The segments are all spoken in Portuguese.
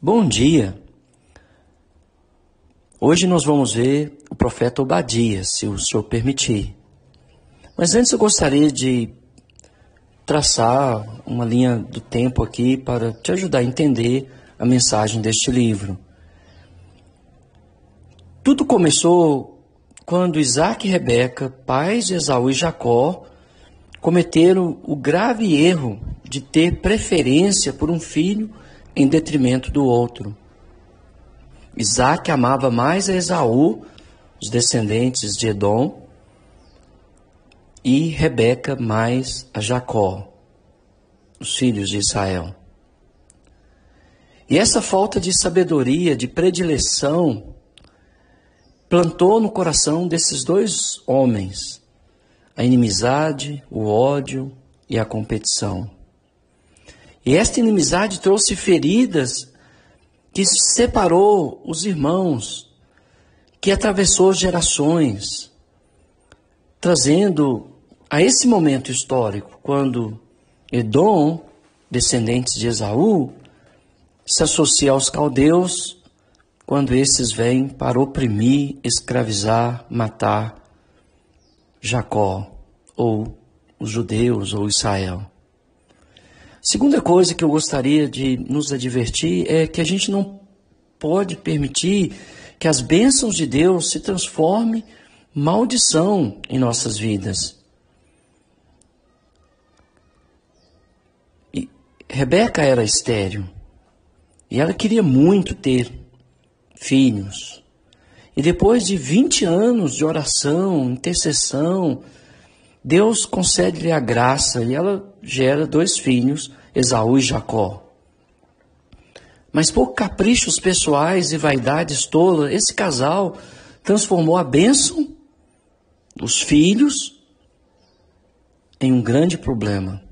Bom dia! Hoje nós vamos ver o profeta Obadias, se o senhor permitir. Mas antes eu gostaria de traçar uma linha do tempo aqui para te ajudar a entender a mensagem deste livro. Tudo começou quando Isaac e Rebeca, pais de Esaú e Jacó, cometeram o grave erro de ter preferência por um filho em detrimento do outro. Isaac amava mais a Esaú, os descendentes de Edom, e Rebeca mais a Jacó, os filhos de Israel. E essa falta de sabedoria, de predileção, plantou no coração desses dois homens a inimizade, o ódio e a competição. E esta inimizade trouxe feridas que separou os irmãos, que atravessou gerações, trazendo a esse momento histórico, quando Edom, descendentes de Esaú, se associa aos caldeus, quando esses vêm para oprimir, escravizar, matar Jacó, ou os judeus, ou Israel. Segunda coisa que eu gostaria de nos advertir é que a gente não pode permitir que as bênçãos de Deus se transformem maldição em nossas vidas. E Rebeca era estéril e ela queria muito ter filhos. E depois de 20 anos de oração, intercessão, Deus concede-lhe a graça e ela gera dois filhos, Esaú e Jacó. Mas por caprichos pessoais e vaidades tolas, esse casal transformou a bênção dos filhos em um grande problema.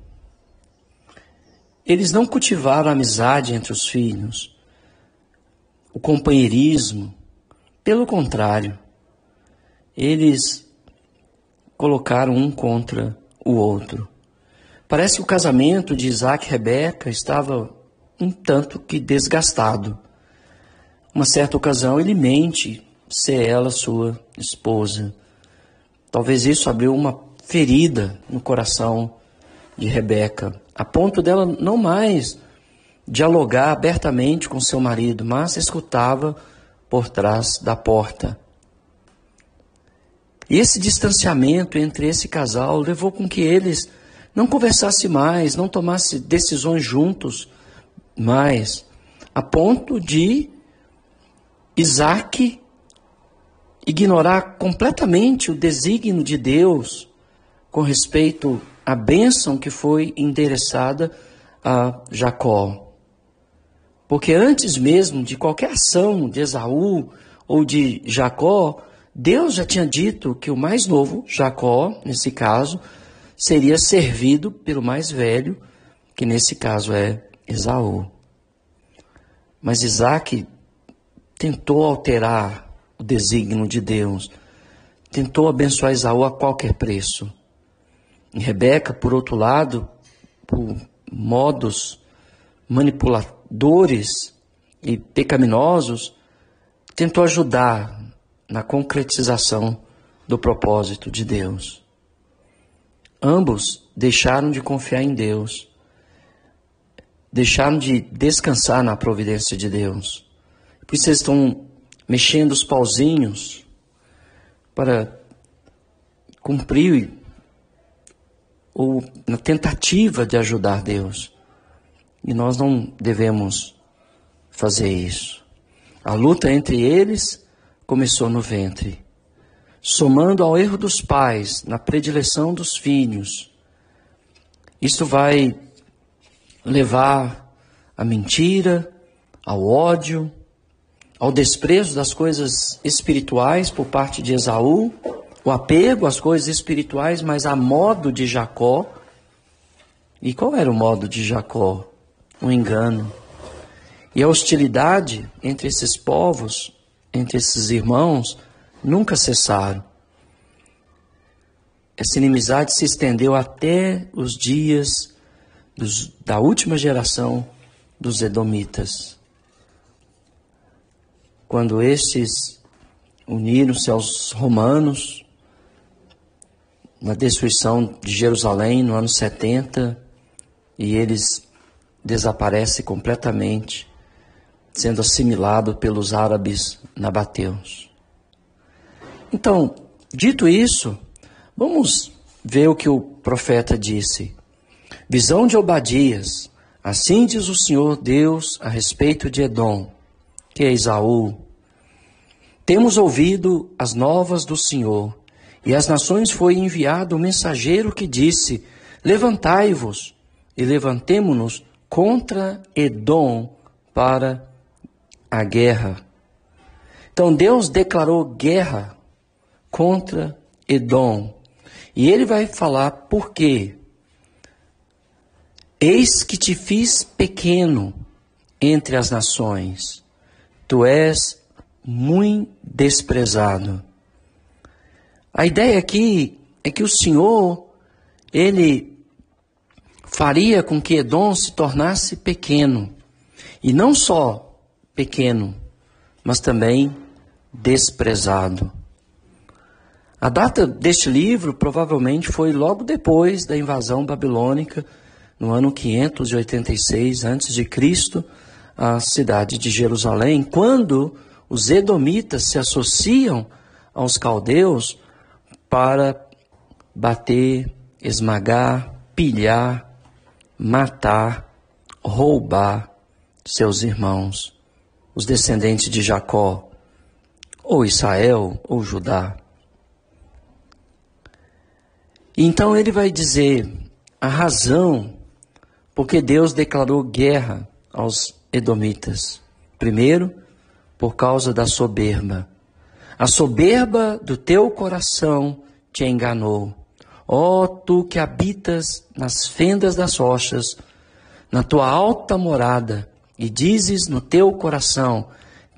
Eles não cultivaram a amizade entre os filhos, o companheirismo. Pelo contrário, eles colocaram um contra o outro. Parece que o casamento de Isaac e Rebeca estava um tanto que desgastado. Uma certa ocasião ele mente ser ela sua esposa. Talvez isso abriu uma ferida no coração de Rebeca, a ponto dela não mais dialogar abertamente com seu marido, mas escutava por trás da porta. E esse distanciamento entre esse casal levou com que eles não conversassem mais, não tomassem decisões juntos mais, a ponto de Isaac ignorar completamente o desígnio de Deus com respeito à bênção que foi endereçada a Jacó. Porque antes mesmo de qualquer ação de Esaú ou de Jacó, Deus já tinha dito que o mais novo, Jacó, nesse caso, seria servido pelo mais velho, que nesse caso é Esaú. Mas Isaac tentou alterar o desígnio de Deus, tentou abençoar Esaú a qualquer preço. E Rebeca, por outro lado, por modos manipuladores e pecaminosos, tentou ajudar na concretização do propósito de Deus. Ambos deixaram de confiar em Deus, deixaram de descansar na providência de Deus. Por isso eles estão mexendo os pauzinhos para cumprir ou na tentativa de ajudar Deus. E nós não devemos fazer isso. A luta entre eles começou no ventre. Somando ao erro dos pais, na predileção dos filhos, isso vai levar à mentira, ao ódio, ao desprezo das coisas espirituais por parte de Esaú, o apego às coisas espirituais, mas a modo de Jacó. E qual era o modo de Jacó? Um engano. E a hostilidade entre esses povos entre esses irmãos nunca cessaram. Essa inimizade se estendeu até os dias dos, da última geração dos Edomitas. quando estes uniram-se aos romanos na destruição de Jerusalém no ano 70 e eles desaparecem completamente, sendo assimilado pelos árabes nabateus. Então, dito isso, vamos ver o que o profeta disse. Visão de Obadias. Assim diz o Senhor Deus a respeito de Edom, que é Esaú. Temos ouvido as novas do Senhor, e às nações foi enviado o mensageiro que disse: Levantai-vos e levantemo-nos contra Edom para a guerra. Então Deus declarou guerra contra Edom. E ele vai falar por quê. Eis que te fiz pequeno entre as nações, tu és muito desprezado. A ideia aqui é que o Senhor, ele faria com que Edom se tornasse pequeno. E não só pequeno, mas também desprezado. A data deste livro provavelmente foi logo depois da invasão babilônica, no ano 586 a.C., à cidade de Jerusalém, quando os edomitas se associam aos caldeus para bater, esmagar, pilhar, matar, roubar seus irmãos, os descendentes de Jacó, ou Israel, ou Judá. Então ele vai dizer a razão porque Deus declarou guerra aos edomitas. Primeiro, por causa da soberba. A soberba do teu coração te enganou. Ó oh, tu que habitas nas fendas das rochas, na tua alta morada, e dizes no teu coração: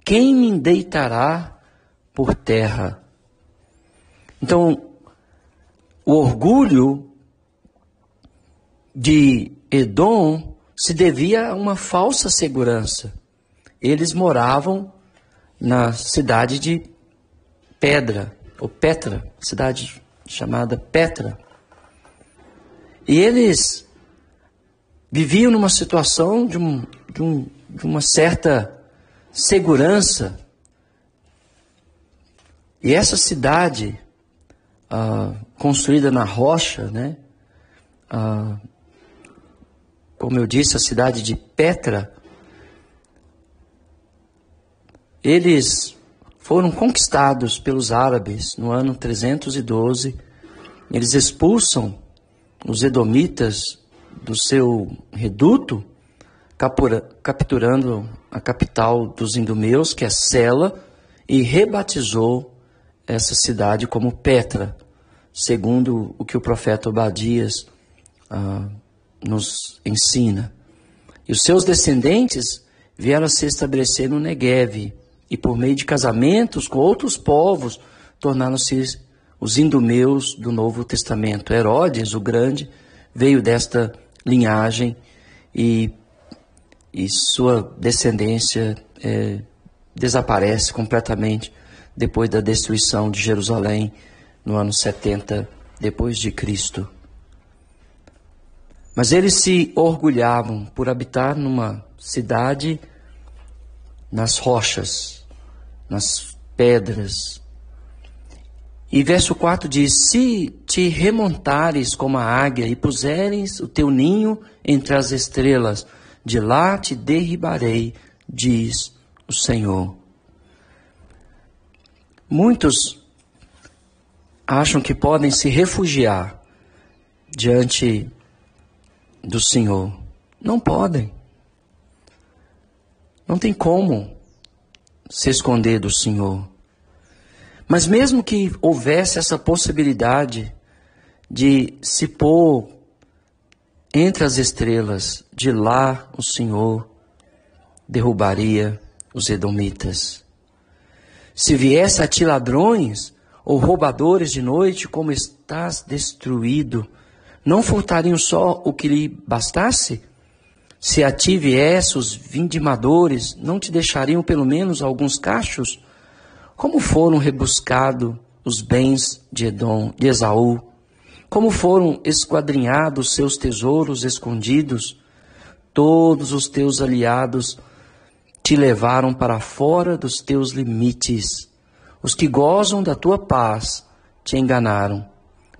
Quem me deitará por terra? Então, o orgulho de Edom se devia a uma falsa segurança. Eles moravam na cidade de Pedra, ou Petra, cidade chamada Petra. E eles viviam numa situação de, um, de, um, de uma certa segurança. E essa cidade, construída na rocha, né? Como eu disse, a cidade de Petra, eles foram conquistados pelos árabes no ano 312. Eles expulsam os edomitas do seu reduto, capturando a capital dos indumeus, que é Sela, e rebatizou essa cidade como Petra, segundo o que o profeta Obadias ah, nos ensina. E os seus descendentes vieram a se estabelecer no Negev, e por meio de casamentos com outros povos, tornaram-se os indumeus do Novo Testamento. Herodes, o Grande, veio desta linhagem e, e sua descendência é, desaparece completamente depois da destruição de Jerusalém no ano 70 depois de Cristo. Mas eles se orgulhavam por habitar numa cidade nas rochas, nas pedras. E verso 4 diz: Se te remontares como a águia e puseres o teu ninho entre as estrelas, de lá te derribarei, diz o Senhor. Muitos acham que podem se refugiar diante do Senhor. Não podem. Não tem como se esconder do Senhor. Mas mesmo que houvesse essa possibilidade de se pôr entre as estrelas, de lá o Senhor derrubaria os edomitas. Se viesse a ti ladrões ou roubadores de noite, como estás destruído, não furtariam só o que lhe bastasse? Se a ti viesse os vindimadores, não te deixariam pelo menos alguns cachos? Como foram rebuscados os bens de Edom, de Esaú? Como foram esquadrinhados seus tesouros escondidos? Todos os teus aliados te levaram para fora dos teus limites. Os que gozam da tua paz te enganaram.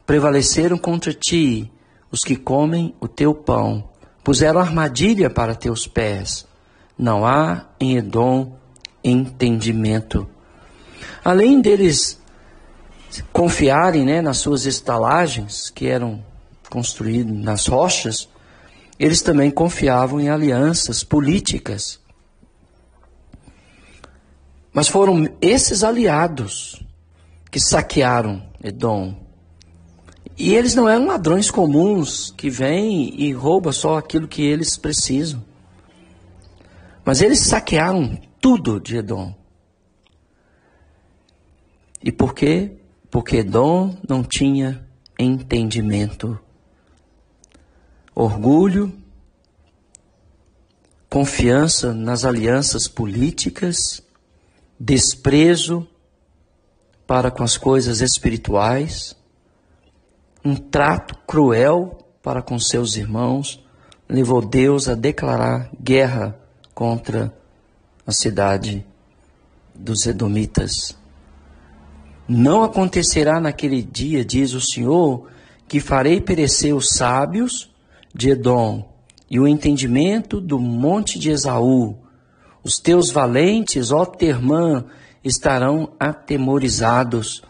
Prevaleceram contra ti os que comem o teu pão. Puseram armadilha para teus pés. Não há em Edom entendimento. Além deles confiarem né, nas suas estalagens, que eram construídas nas rochas, eles também confiavam em alianças políticas. Mas foram esses aliados que saquearam Edom. E eles não eram ladrões comuns que vêm e roubam só aquilo que eles precisam. Mas eles saquearam tudo de Edom. E por quê? Porque Edom não tinha entendimento. Orgulho, confiança nas alianças políticas desprezo para com as coisas espirituais, um trato cruel para com seus irmãos, levou Deus a declarar guerra contra a cidade dos Edomitas. Não acontecerá naquele dia, diz o Senhor, que farei perecer os sábios de Edom e o entendimento do monte de Esaú, os teus valentes, ó Termã, estarão atemorizados,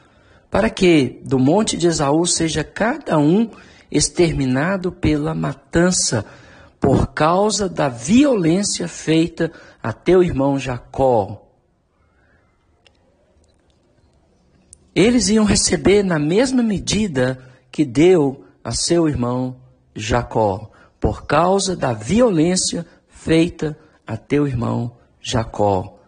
para que do monte de Esaú seja cada um exterminado pela matança, por causa da violência feita a teu irmão Jacó. Eles iam receber na mesma medida que deu a seu irmão Jacó, por causa da violência feita a teu irmão Jacó.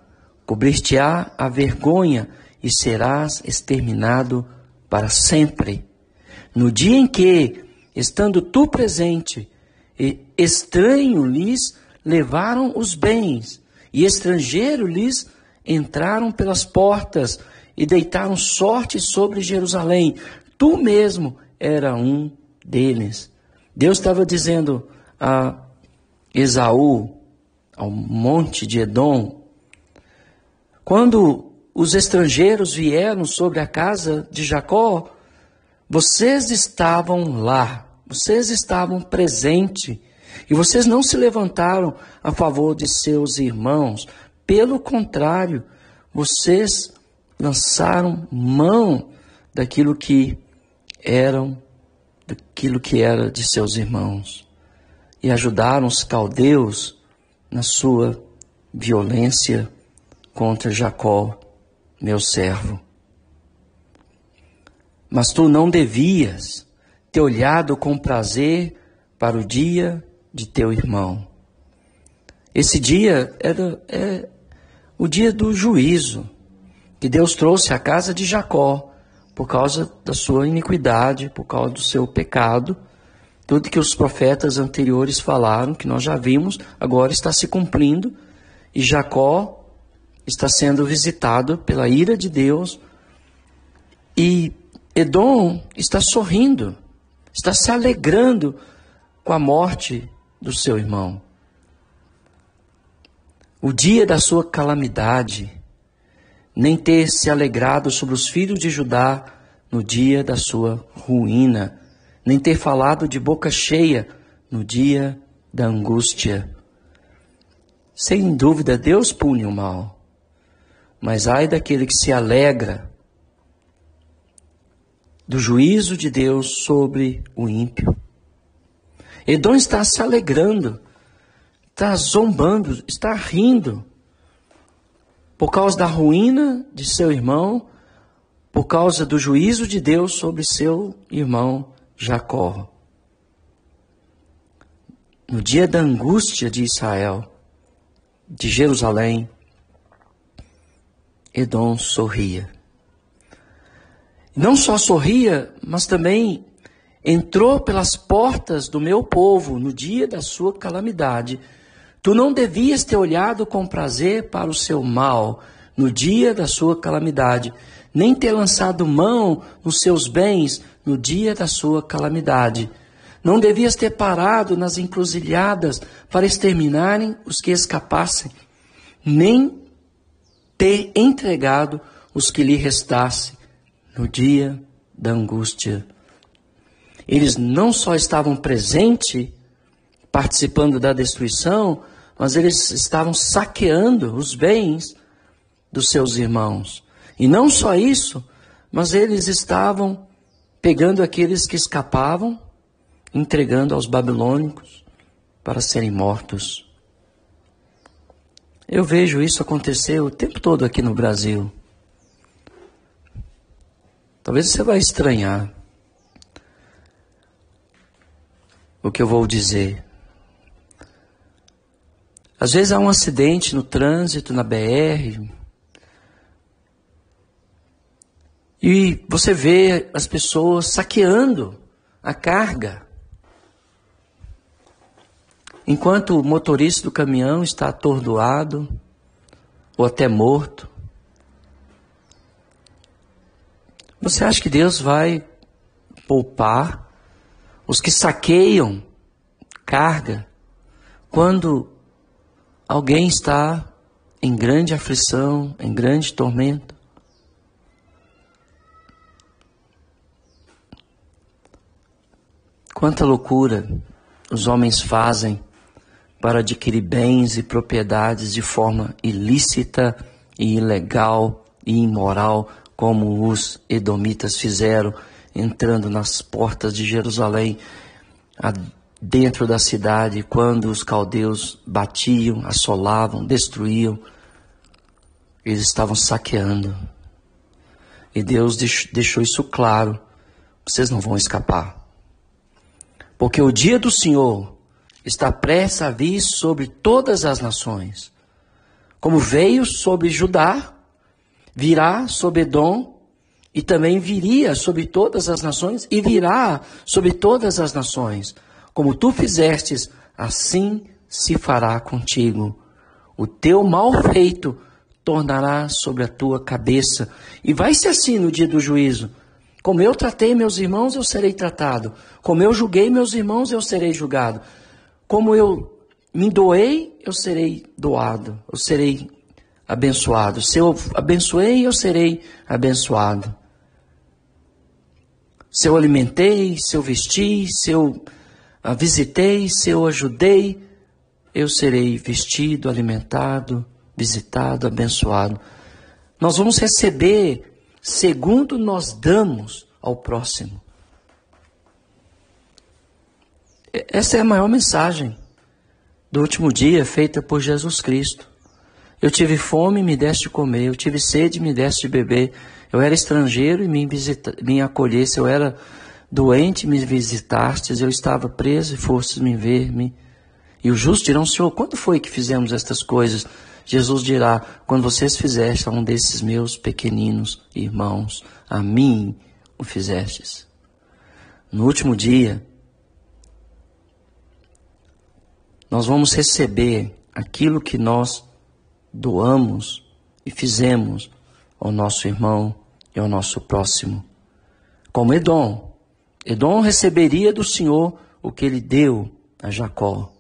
Cobrir-te-á a vergonha e serás exterminado para sempre. No dia em que, estando tu presente, estranho lhes levaram os bens, e estrangeiro lhes entraram pelas portas e deitaram sorte sobre Jerusalém. Tu mesmo era um deles. Deus estava dizendo a Esaú, ao monte de Edom, quando os estrangeiros vieram sobre a casa de Jacó, vocês estavam lá, vocês estavam presentes, e vocês não se levantaram a favor de seus irmãos, pelo contrário, vocês lançaram mão daquilo que eram, daquilo que era de seus irmãos, e ajudaram os caldeus na sua violência contra Jacó, meu servo. Mas tu não devias ter olhado com prazer para o dia de teu irmão. Esse dia era é, o dia do juízo que Deus trouxe à casa de Jacó por causa da sua iniquidade, por causa do seu pecado tudo que os profetas anteriores falaram, que nós já vimos, agora está se cumprindo, e Jacó está sendo visitado pela ira de Deus, e Edom está sorrindo, está se alegrando com a morte do seu irmão. O dia da sua calamidade, nem ter se alegrado sobre os filhos de Judá no dia da sua ruína nem ter falado de boca cheia no dia da angústia. Sem dúvida, Deus pune o mal, mas ai daquele que se alegra do juízo de Deus sobre o ímpio. Edom está se alegrando, está zombando, está rindo, por causa da ruína de seu irmão, por causa do juízo de Deus sobre seu irmão Jacó. No dia da angústia de Israel, de Jerusalém, Edom sorria. Não só sorria, mas também entrou pelas portas do meu povo no dia da sua calamidade, tu não devias ter olhado com prazer para o seu mal no dia da sua calamidade, nem ter lançado mão nos seus bens no dia da sua calamidade. Não devias ter parado nas encruzilhadas para exterminarem os que escapassem, nem ter entregado os que lhe restassem no dia da angústia. Eles não só estavam presentes, participando da destruição, mas eles estavam saqueando os bens dos seus irmãos. E não só isso, mas eles estavam pegando aqueles que escapavam, entregando aos babilônicos para serem mortos. Eu vejo isso acontecer o tempo todo aqui no Brasil. Talvez você vai estranhar o que eu vou dizer. Às vezes há um acidente no trânsito, na BR, e você vê as pessoas saqueando a carga. Enquanto o motorista do caminhão está atordoado ou até morto, você acha que Deus vai poupar os que saqueiam carga quando alguém está em grande aflição, em grande tormento? Quanta loucura os homens fazem para adquirir bens e propriedades de forma ilícita e ilegal e imoral, como os edomitas fizeram, entrando nas portas de Jerusalém, dentro da cidade, quando os caldeus batiam, assolavam, destruíam, eles estavam saqueando. E Deus deixou isso claro: vocês não vão escapar. Porque o dia do Senhor está prestes a vir sobre todas as nações. Como veio sobre Judá, virá sobre Edom, e também viria sobre todas as nações, e virá sobre todas as nações. Como tu fizestes, assim se fará contigo. O teu mal feito tornará sobre a tua cabeça. E vai ser assim no dia do juízo. Como eu tratei meus irmãos, eu serei tratado. Como eu julguei meus irmãos, eu serei julgado. Como eu me doei, eu serei doado, eu serei abençoado. Se eu abençoei, eu serei abençoado. Se eu alimentei, se eu vesti, se eu ah, visitei, se eu ajudei, eu serei vestido, alimentado, visitado, abençoado. Nós vamos receber segundo nós damos ao próximo. Essa é a maior mensagem do último dia feita por Jesus Cristo. Eu tive fome, me deste de comer. Eu tive sede, me deste de beber. Eu era estrangeiro e me, visita, me acolhesse. Eu era doente, me visitastes. Eu estava preso e fostes me ver-me. E os justos dirão, Senhor, quando foi que fizemos estas coisas? Jesus dirá, quando vocês fizestes a um desses meus pequeninos irmãos, a mim o fizestes. No último dia, nós vamos receber aquilo que nós doamos e fizemos ao nosso irmão e ao nosso próximo. Como Edom. Edom receberia do Senhor o que ele deu a Jacó.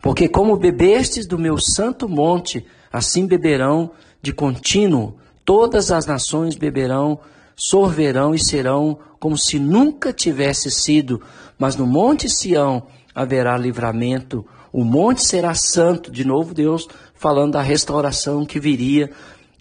Porque como bebestes do meu santo monte, assim beberão de contínuo, todas as nações beberão, sorverão e serão como se nunca tivesse sido, mas no monte Sião haverá livramento, o monte será santo, de novo Deus falando da restauração que viria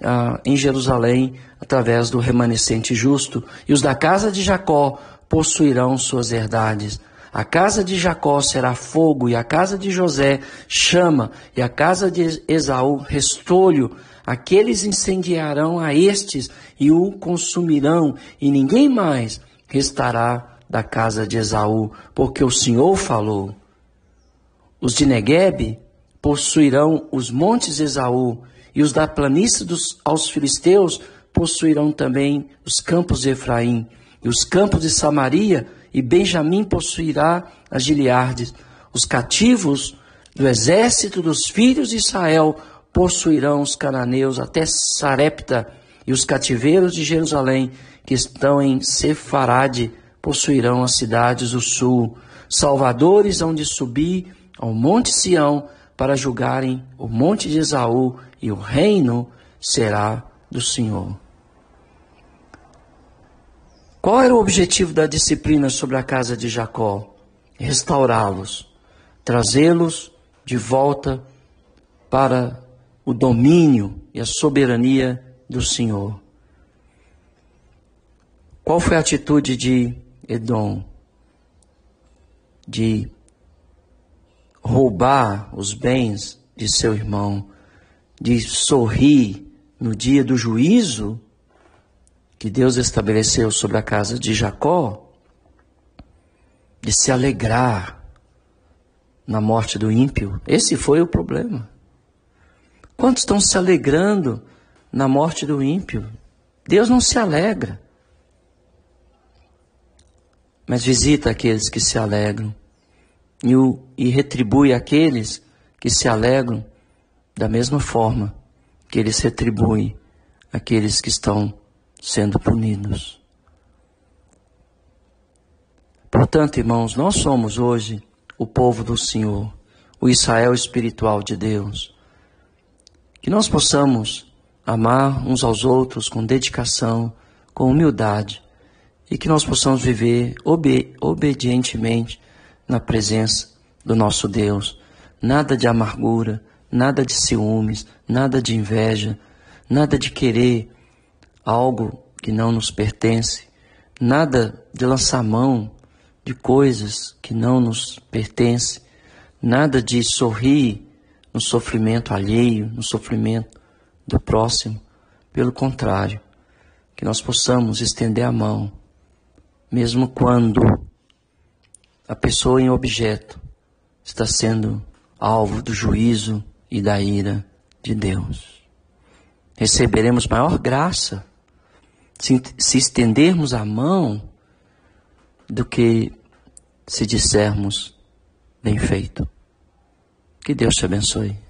ah, em Jerusalém através do remanescente justo, e os da casa de Jacó possuirão suas herdades. A casa de Jacó será fogo, e a casa de José chama, e a casa de Esaú restolho. Aqueles incendiarão a estes e o consumirão, e ninguém mais restará da casa de Esaú, porque o Senhor falou. Os de Neguebe possuirão os montes de Esaú, e os da planície dos, aos filisteus possuirão também os campos de Efraim, e os campos de Samaria e Benjamim possuirá as Gileardes. Os cativos do exército dos filhos de Israel possuirão os cananeus até Sarepta, e os cativeiros de Jerusalém, que estão em Sefarade, possuirão as cidades do sul. Salvadores hão de subir ao monte Sião para julgarem o monte de Esaú, e o reino será do Senhor. Qual era o objetivo da disciplina sobre a casa de Jacó? Restaurá-los, trazê-los de volta para o domínio e a soberania do Senhor. Qual foi a atitude de Edom? De roubar os bens de seu irmão, de sorrir no dia do juízo que Deus estabeleceu sobre a casa de Jacó, de se alegrar na morte do ímpio. Esse foi o problema. Quantos estão se alegrando na morte do ímpio? Deus não se alegra, mas visita aqueles que se alegram e, o, e retribui aqueles que se alegram da mesma forma que eles retribuem aqueles que estão sendo punidos. Portanto, irmãos, nós somos hoje o povo do Senhor, o Israel espiritual de Deus. Que nós possamos amar uns aos outros com dedicação, com humildade, e que nós possamos viver obe obedientemente na presença do nosso Deus. Nada de amargura, nada de ciúmes, nada de inveja, nada de querer algo que não nos pertence, nada de lançar mão de coisas que não nos pertencem, nada de sorrir no sofrimento alheio, no sofrimento do próximo. Pelo contrário, que nós possamos estender a mão, mesmo quando a pessoa em objeto está sendo alvo do juízo e da ira de Deus. Receberemos maior graça se, estendermos a mão do que se dissermos bem feito. Que Deus te abençoe.